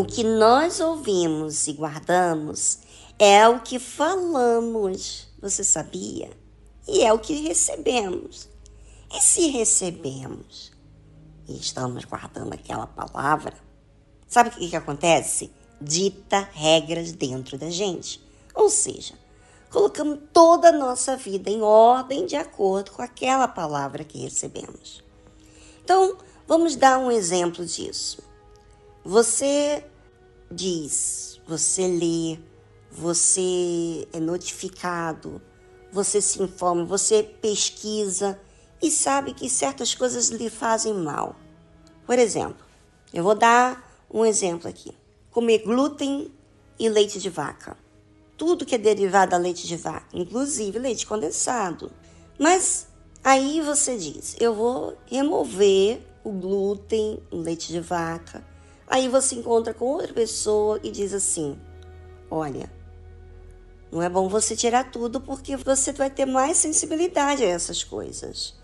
O que nós ouvimos e guardamos é o que falamos. Você sabia? E é o que recebemos. E se recebemos e estamos guardando aquela palavra, sabe o que, que acontece? Dita regras dentro da gente. Ou seja, colocamos toda a nossa vida em ordem de acordo com aquela palavra que recebemos. Então, vamos dar um exemplo disso. Você diz, você lê, você é notificado, você se informa, você pesquisa e sabe que certas coisas lhe fazem mal. Por exemplo, eu vou dar um exemplo aqui: comer glúten e leite de vaca tudo que é derivado da leite de vaca, inclusive leite condensado. Mas aí você diz: eu vou remover o glúten, o leite de vaca. Aí você encontra com outra pessoa e diz assim: olha, não é bom você tirar tudo porque você vai ter mais sensibilidade a essas coisas.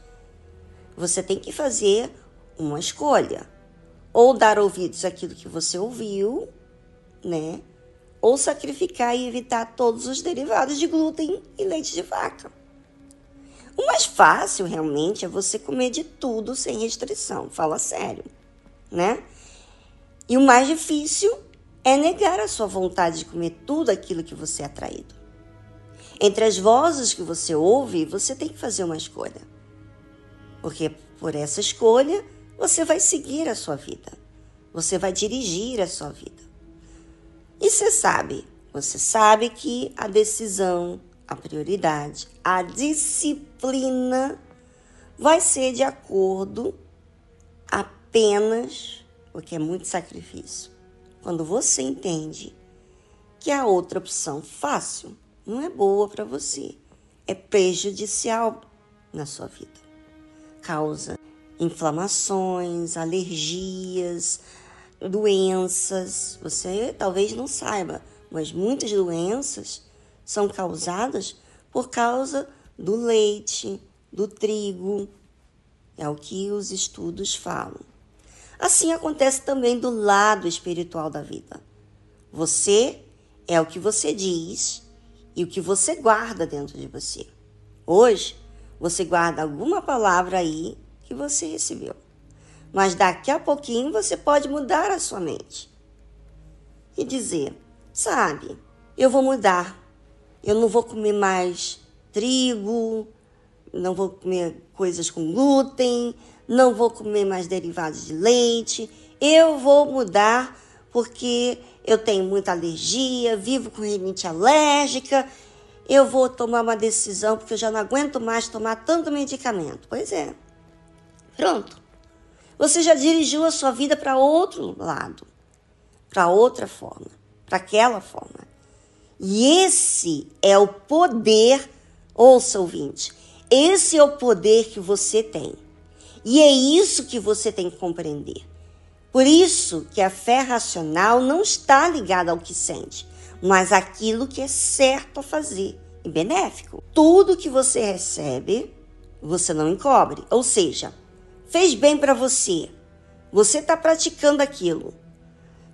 Você tem que fazer uma escolha. Ou dar ouvidos àquilo que você ouviu, né? ou sacrificar e evitar todos os derivados de glúten e leite de vaca. O mais fácil realmente é você comer de tudo sem restrição, fala sério, né? E o mais difícil é negar a sua vontade de comer tudo aquilo que você é atraído. Entre as vozes que você ouve, você tem que fazer uma escolha. Porque por essa escolha, você vai seguir a sua vida. Você vai dirigir a sua vida. E você sabe, você sabe que a decisão, a prioridade, a disciplina vai ser de acordo apenas, porque é muito sacrifício, quando você entende que a outra opção fácil não é boa para você, é prejudicial na sua vida. Causa inflamações, alergias, doenças. Você talvez não saiba, mas muitas doenças são causadas por causa do leite, do trigo. É o que os estudos falam. Assim acontece também do lado espiritual da vida. Você é o que você diz e o que você guarda dentro de você. Hoje, você guarda alguma palavra aí que você recebeu. Mas daqui a pouquinho você pode mudar a sua mente e dizer: sabe, eu vou mudar. Eu não vou comer mais trigo, não vou comer coisas com glúten, não vou comer mais derivados de leite. Eu vou mudar porque eu tenho muita alergia, vivo com rinite alérgica. Eu vou tomar uma decisão porque eu já não aguento mais tomar tanto medicamento. Pois é. Pronto. Você já dirigiu a sua vida para outro lado, para outra forma, para aquela forma. E esse é o poder, ouça ouvinte, esse é o poder que você tem. E é isso que você tem que compreender. Por isso que a fé racional não está ligada ao que sente, mas àquilo que é certo a fazer e benéfico. Tudo que você recebe, você não encobre. Ou seja, fez bem para você, você está praticando aquilo,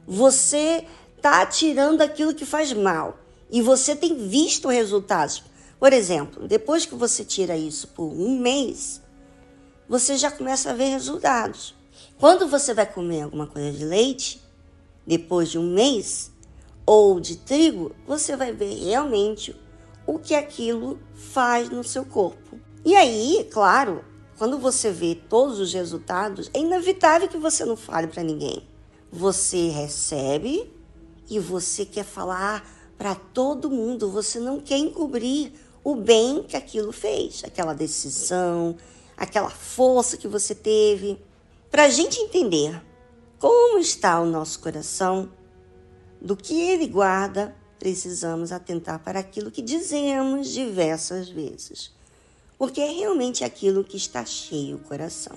você está tirando aquilo que faz mal e você tem visto resultados. Por exemplo, depois que você tira isso por um mês, você já começa a ver resultados. Quando você vai comer alguma coisa de leite, depois de um mês, ou de trigo, você vai ver realmente o que aquilo faz no seu corpo. E aí, claro, quando você vê todos os resultados, é inevitável que você não fale para ninguém. Você recebe e você quer falar para todo mundo, você não quer encobrir o bem que aquilo fez, aquela decisão, aquela força que você teve. Para a gente entender como está o nosso coração, do que ele guarda, precisamos atentar para aquilo que dizemos diversas vezes porque é realmente aquilo que está cheio o coração.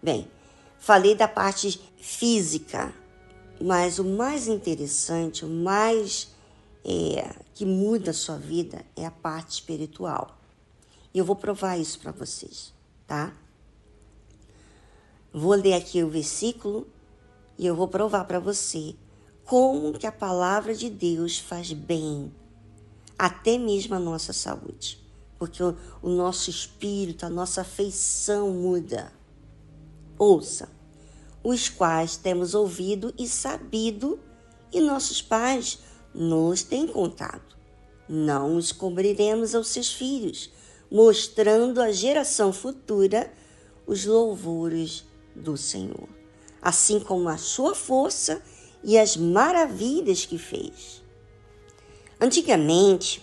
Bem, falei da parte física, mas o mais interessante, o mais é, que muda a sua vida é a parte espiritual. E eu vou provar isso para vocês, tá? Vou ler aqui o versículo E eu vou provar para você como que a palavra de Deus faz bem até mesmo a nossa saúde. Porque o, o nosso espírito, a nossa afeição muda. Ouça, os quais temos ouvido e sabido, e nossos pais nos têm contado. Não os cobriremos aos seus filhos, mostrando à geração futura os louvores do Senhor, assim como a sua força e as maravilhas que fez. Antigamente,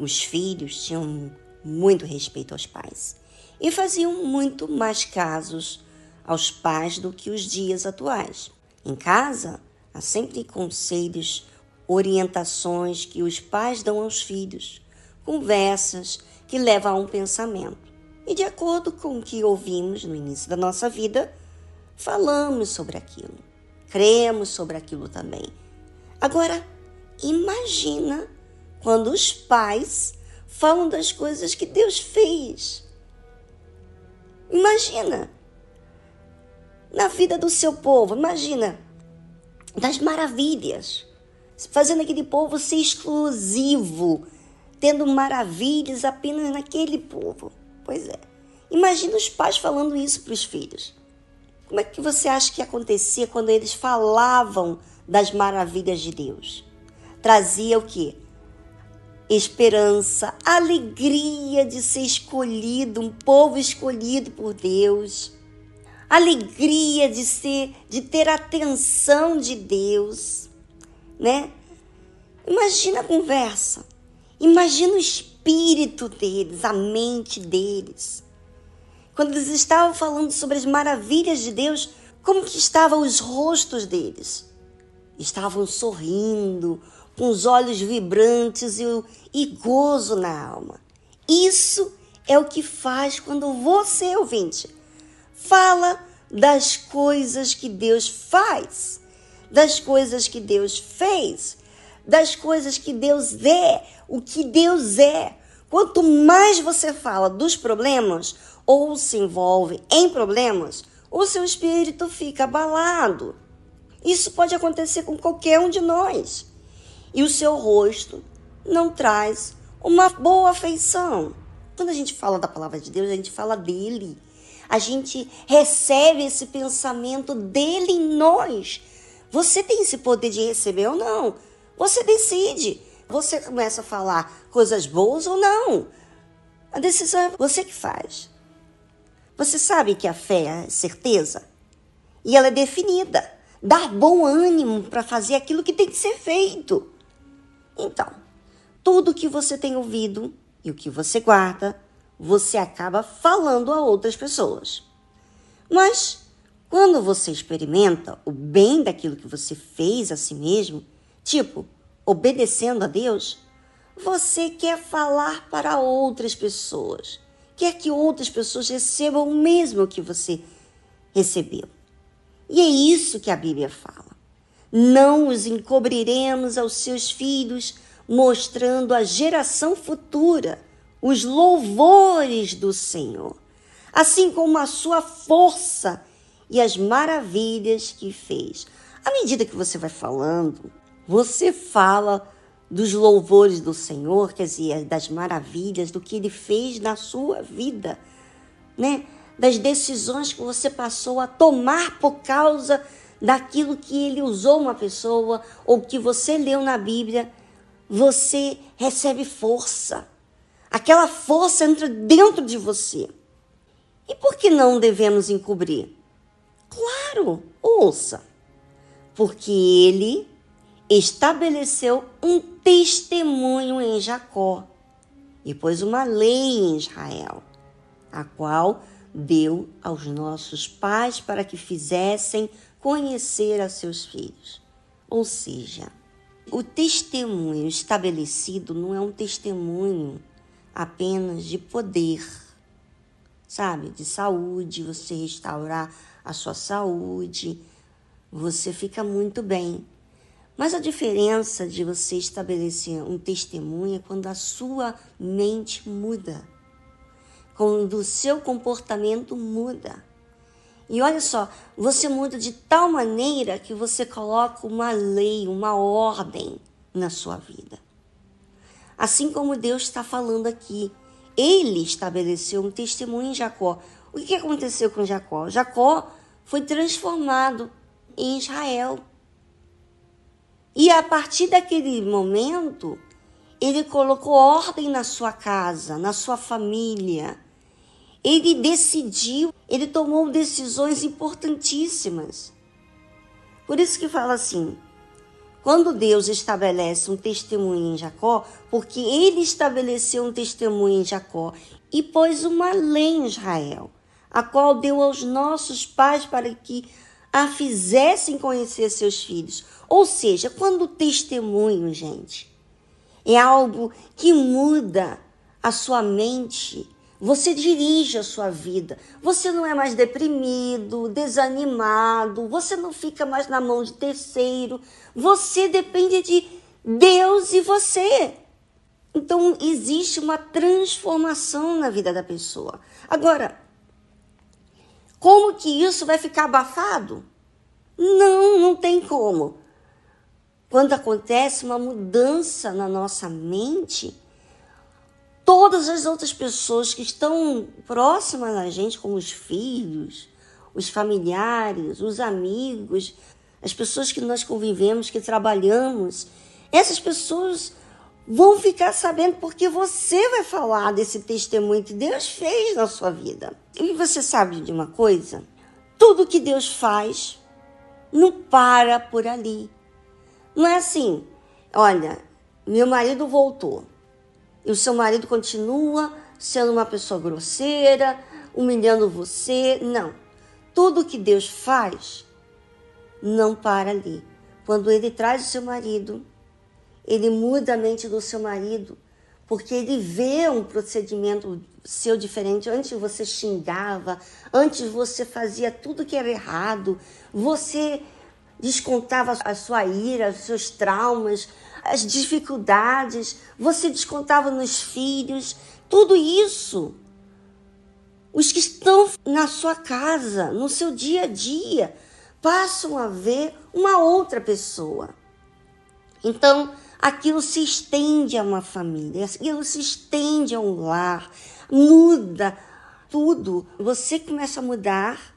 os filhos tinham muito respeito aos pais e faziam muito mais casos aos pais do que os dias atuais. Em casa, há sempre conselhos, orientações que os pais dão aos filhos, conversas que levam a um pensamento. E de acordo com o que ouvimos no início da nossa vida, falamos sobre aquilo, cremos sobre aquilo também. Agora, imagina quando os pais falam das coisas que Deus fez. Imagina na vida do seu povo, imagina das maravilhas, fazendo aquele povo ser exclusivo, tendo maravilhas apenas naquele povo. Pois é. Imagina os pais falando isso para os filhos. Como é que você acha que acontecia quando eles falavam das maravilhas de Deus? Trazia o quê? Esperança, alegria de ser escolhido, um povo escolhido por Deus. Alegria de ser, de ter atenção de Deus, né? Imagina a conversa. Imagina o espírito deles, a mente deles. Quando eles estavam falando sobre as maravilhas de Deus, como que estavam os rostos deles? Estavam sorrindo, com os olhos vibrantes e, e gozo na alma. Isso é o que faz quando você, ouvinte, fala das coisas que Deus faz, das coisas que Deus fez, das coisas que Deus é, o que Deus é. Quanto mais você fala dos problemas ou se envolve em problemas, o seu espírito fica abalado. Isso pode acontecer com qualquer um de nós. E o seu rosto não traz uma boa afeição. Quando a gente fala da palavra de Deus, a gente fala dele. A gente recebe esse pensamento dele em nós. Você tem esse poder de receber ou não? Você decide. Você começa a falar coisas boas ou não. A decisão é você que faz. Você sabe que a fé é certeza e ela é definida. Dar bom ânimo para fazer aquilo que tem que ser feito. Então, tudo que você tem ouvido e o que você guarda, você acaba falando a outras pessoas. Mas quando você experimenta o bem daquilo que você fez a si mesmo, Tipo, obedecendo a Deus, você quer falar para outras pessoas, quer que outras pessoas recebam o mesmo que você recebeu. E é isso que a Bíblia fala. Não os encobriremos aos seus filhos, mostrando à geração futura os louvores do Senhor, assim como a sua força e as maravilhas que fez. À medida que você vai falando, você fala dos louvores do Senhor, quer dizer, das maravilhas, do que ele fez na sua vida, né? Das decisões que você passou a tomar por causa daquilo que ele usou uma pessoa ou que você leu na Bíblia, você recebe força. Aquela força entra dentro de você. E por que não devemos encobrir? Claro, ouça. Porque ele estabeleceu um testemunho em Jacó e pôs uma lei em Israel, a qual deu aos nossos pais para que fizessem conhecer a seus filhos. Ou seja, o testemunho estabelecido não é um testemunho apenas de poder, sabe? De saúde, você restaurar a sua saúde, você fica muito bem. Mas a diferença de você estabelecer um testemunho é quando a sua mente muda, quando o seu comportamento muda. E olha só, você muda de tal maneira que você coloca uma lei, uma ordem na sua vida. Assim como Deus está falando aqui, ele estabeleceu um testemunho em Jacó. O que aconteceu com Jacó? Jacó foi transformado em Israel. E a partir daquele momento, ele colocou ordem na sua casa, na sua família. Ele decidiu, ele tomou decisões importantíssimas. Por isso que fala assim: quando Deus estabelece um testemunho em Jacó, porque ele estabeleceu um testemunho em Jacó e pôs uma lei em Israel, a qual deu aos nossos pais para que a fizessem conhecer seus filhos. Ou seja, quando o testemunho, gente, é algo que muda a sua mente. Você dirige a sua vida. Você não é mais deprimido, desanimado, você não fica mais na mão de terceiro. Você depende de Deus e você. Então existe uma transformação na vida da pessoa. Agora, como que isso vai ficar abafado? Não, não tem como. Quando acontece uma mudança na nossa mente, todas as outras pessoas que estão próximas da gente, como os filhos, os familiares, os amigos, as pessoas que nós convivemos, que trabalhamos, essas pessoas vão ficar sabendo porque você vai falar desse testemunho que Deus fez na sua vida. E você sabe de uma coisa? Tudo que Deus faz não para por ali. Não é assim, olha, meu marido voltou e o seu marido continua sendo uma pessoa grosseira, humilhando você. Não. Tudo que Deus faz não para ali. Quando ele traz o seu marido, ele muda a mente do seu marido, porque ele vê um procedimento seu diferente. Antes você xingava, antes você fazia tudo que era errado, você descontava a sua ira, os seus traumas, as dificuldades, você descontava nos filhos, tudo isso. Os que estão na sua casa, no seu dia a dia, passam a ver uma outra pessoa. Então, aquilo se estende a uma família, aquilo se estende a um lar, muda tudo. Você começa a mudar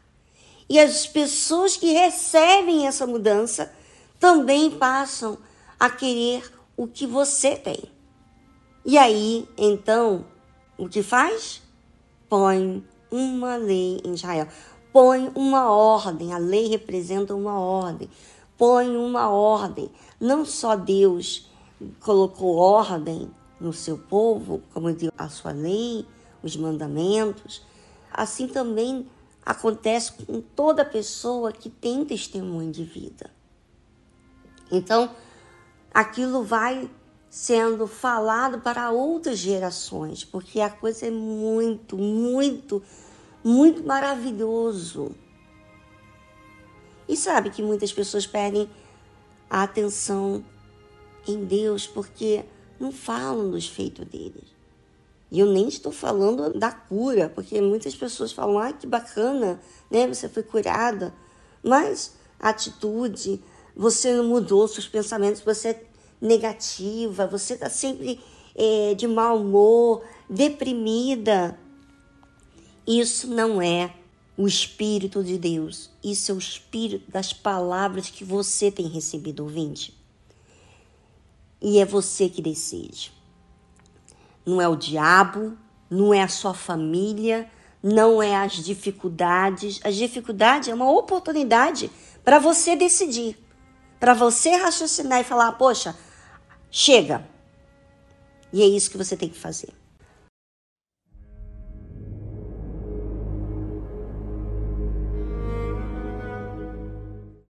e as pessoas que recebem essa mudança também passam a querer o que você tem. E aí, então, o que faz? Põe uma lei em Israel. Põe uma ordem. A lei representa uma ordem. Põe uma ordem. Não só Deus colocou ordem no seu povo, como deu a sua lei, os mandamentos, assim também acontece com toda pessoa que tem testemunho de vida. Então, aquilo vai sendo falado para outras gerações, porque a coisa é muito, muito, muito maravilhoso. E sabe que muitas pessoas perdem a atenção em Deus porque não falam dos feitos deles. E eu nem estou falando da cura, porque muitas pessoas falam, ah, que bacana, né? Você foi curada. Mas a atitude, você não mudou seus pensamentos, você é negativa, você está sempre é, de mau humor, deprimida. Isso não é o Espírito de Deus. Isso é o Espírito das palavras que você tem recebido, ouvinte. E é você que decide não é o diabo, não é a sua família, não é as dificuldades. As dificuldades é uma oportunidade para você decidir, para você raciocinar e falar: poxa, chega. E é isso que você tem que fazer.